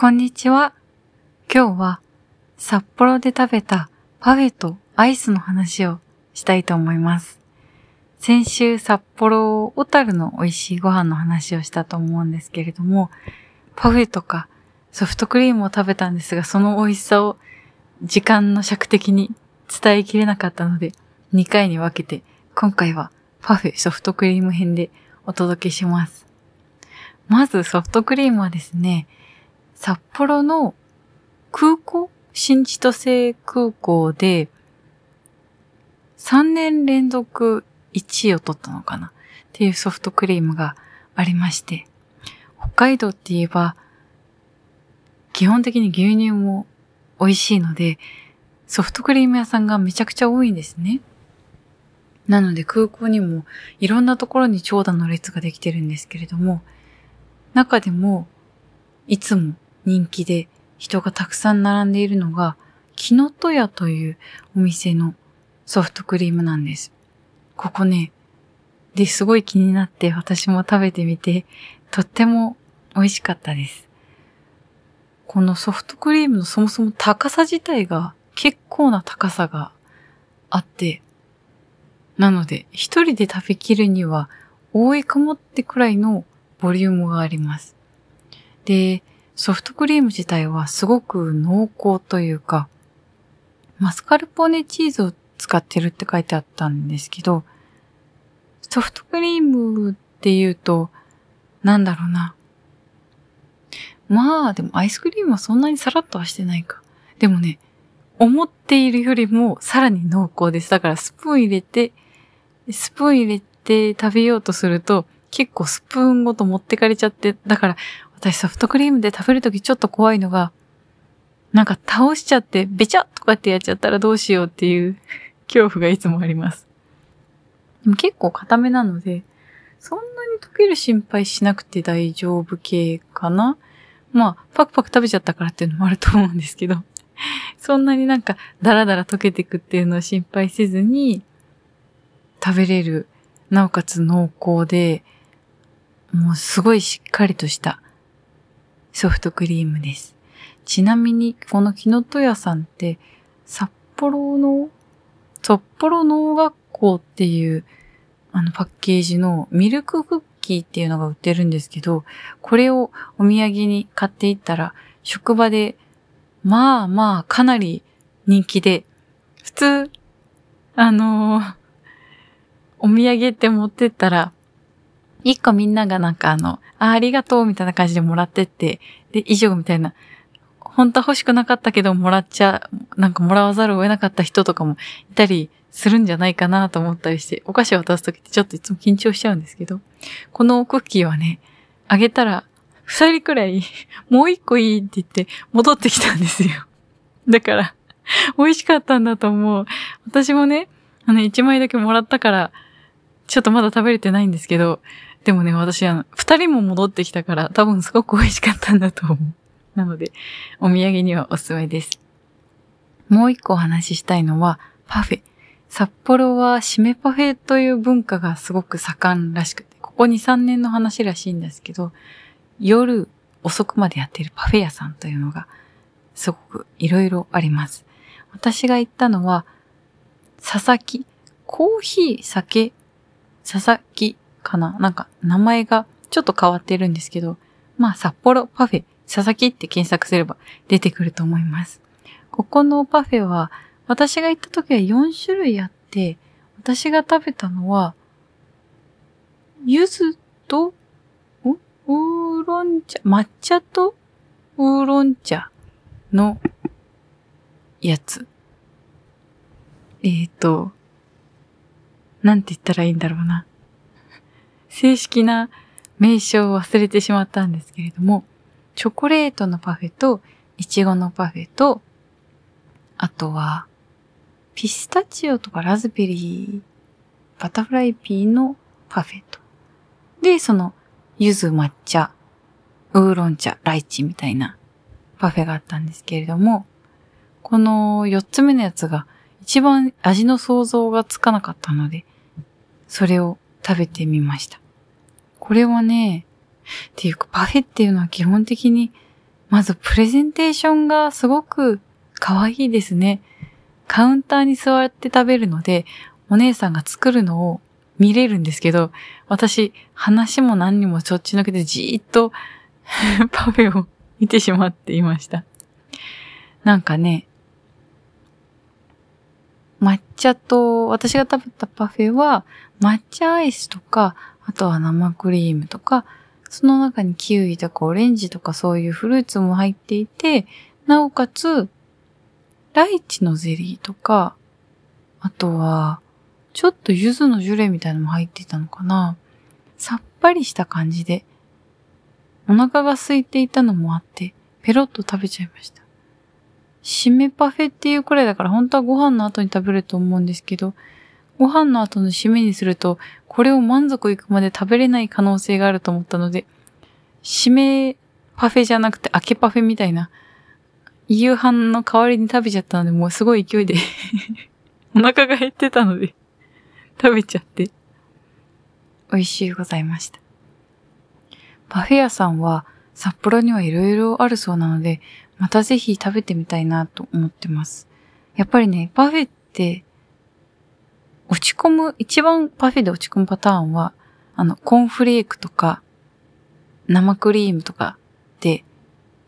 こんにちは。今日は札幌で食べたパフェとアイスの話をしたいと思います。先週札幌小樽の美味しいご飯の話をしたと思うんですけれども、パフェとかソフトクリームを食べたんですが、その美味しさを時間の尺的に伝えきれなかったので、2回に分けて、今回はパフェソフトクリーム編でお届けします。まずソフトクリームはですね、札幌の空港新千歳空港で3年連続1位を取ったのかなっていうソフトクリームがありまして、北海道って言えば基本的に牛乳も美味しいので、ソフトクリーム屋さんがめちゃくちゃ多いんですね。なので空港にもいろんなところに長蛇の列ができてるんですけれども、中でもいつも人気で人がたくさん並んでいるのが、木の戸屋というお店のソフトクリームなんです。ここね、で、すごい気になって私も食べてみて、とっても美味しかったです。このソフトクリームのそもそも高さ自体が結構な高さがあって、なので一人で食べきるには多いかもってくらいのボリュームがあります。で、ソフトクリーム自体はすごく濃厚というか、マスカルポーネチーズを使ってるって書いてあったんですけど、ソフトクリームって言うと、なんだろうな。まあ、でもアイスクリームはそんなにさらっとはしてないか。でもね、思っているよりもさらに濃厚です。だからスプーン入れて、スプーン入れて食べようとすると、結構スプーンごと持ってかれちゃって、だから私ソフトクリームで食べるときちょっと怖いのが、なんか倒しちゃって、べちゃっとかってやっちゃったらどうしようっていう 恐怖がいつもあります。でも結構固めなので、そんなに溶ける心配しなくて大丈夫系かな？まあ、パクパク食べちゃったからっていうのもあると思うんですけど、そんなになんかダラダラ溶けていくっていうのを心配せずに食べれる、なおかつ濃厚で、もうすごいしっかりとしたソフトクリームです。ちなみに、この木の戸屋さんって、札幌の、札幌農学校っていう、あのパッケージのミルククッキーっていうのが売ってるんですけど、これをお土産に買っていったら、職場で、まあまあかなり人気で、普通、あのーお土産って持ってったら、一個みんながなんかあの、あありがとうみたいな感じでもらってって、で、以上みたいな、本当は欲しくなかったけどもらっちゃ、なんかもらわざるを得なかった人とかもいたりするんじゃないかなと思ったりして、お菓子を渡すときってちょっといつも緊張しちゃうんですけど、このクッキーはね、あげたら、二人くらい、もう一個いいって言って戻ってきたんですよ。だから、美味しかったんだと思う。私もね、あの、一枚だけもらったから、ちょっとまだ食べれてないんですけど、でもね、私は、二人も戻ってきたから、多分すごく美味しかったんだと思う。なので、お土産にはおすすめです。もう一個お話ししたいのは、パフェ。札幌は締めパフェという文化がすごく盛んらしくて、ここ2、3年の話らしいんですけど、夜遅くまでやっているパフェ屋さんというのが、すごくいろいろあります。私が行ったのは、佐々木、コーヒー、酒、佐々木かななんか名前がちょっと変わってるんですけど、まあ札幌パフェ佐々木って検索すれば出てくると思います。ここのパフェは私が行った時は4種類あって、私が食べたのは、柚子と、ウーロン茶、抹茶とウーロン茶のやつ。えーと、なんて言ったらいいんだろうな。正式な名称を忘れてしまったんですけれども、チョコレートのパフェと、イチゴのパフェと、あとは、ピスタチオとかラズベリー、バタフライピーのパフェと。で、その、柚子抹茶、ウーロン茶、ライチみたいなパフェがあったんですけれども、この4つ目のやつが一番味の想像がつかなかったので、それを食べてみました。これはね、っていうかパフェっていうのは基本的にまずプレゼンテーションがすごく可愛いですね。カウンターに座って食べるので、お姉さんが作るのを見れるんですけど、私、話も何にもそっちのけでじーっと パフェを見てしまっていました。なんかね、抹茶と、私が食べたパフェは、抹茶アイスとか、あとは生クリームとか、その中にキウイとかオレンジとかそういうフルーツも入っていて、なおかつ、ライチのゼリーとか、あとは、ちょっと柚子のジュレみたいなのも入っていたのかな。さっぱりした感じで、お腹が空いていたのもあって、ペロッと食べちゃいました。締めパフェっていうくらいだから本当はご飯の後に食べると思うんですけど、ご飯の後の締めにすると、これを満足いくまで食べれない可能性があると思ったので、締めパフェじゃなくて明けパフェみたいな、夕飯の代わりに食べちゃったので、もうすごい勢いで お腹が減ってたので食べちゃって、美味しいございました。パフェ屋さんは札幌にはいろいろあるそうなので、またぜひ食べてみたいなと思ってます。やっぱりね、パフェって落ち込む、一番パフェで落ち込むパターンは、あの、コーンフレークとか、生クリームとかで、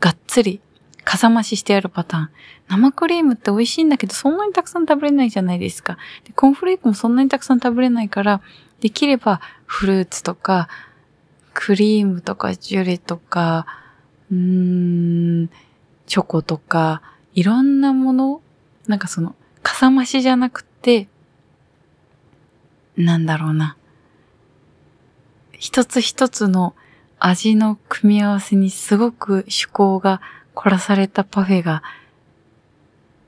がっつり、かさ増ししてあるパターン。生クリームって美味しいんだけど、そんなにたくさん食べれないじゃないですか。で、コーンフレークもそんなにたくさん食べれないから、できればフルーツとか、クリームとかジュレとか、うーん、チョコとか、いろんなもの、なんかその、かさ増しじゃなくて、なんだろうな。一つ一つの味の組み合わせにすごく趣向が凝らされたパフェが、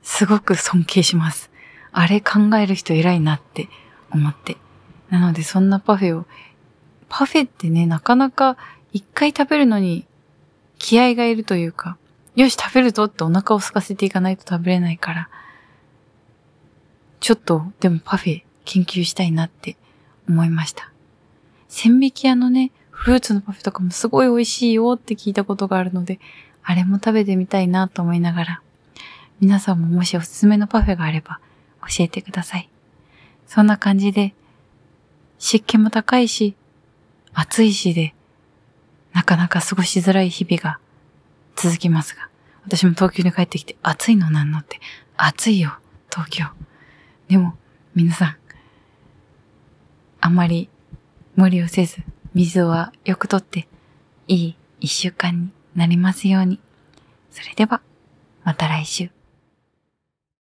すごく尊敬します。あれ考える人偉いなって思って。なのでそんなパフェを、パフェってね、なかなか一回食べるのに気合がいるというか、よし、食べるぞってお腹を空かせていかないと食べれないから、ちょっと、でもパフェ研究したいなって思いました。千匹屋のね、フルーツのパフェとかもすごい美味しいよって聞いたことがあるので、あれも食べてみたいなと思いながら、皆さんももしおすすめのパフェがあれば教えてください。そんな感じで、湿気も高いし、暑いしで、なかなか過ごしづらい日々が続きますが、私も東京に帰ってきて暑いのなんのって、暑いよ、東京。でも、皆さん、あまり無理をせず、水はよくとって、いい一週間になりますように。それでは、また来週。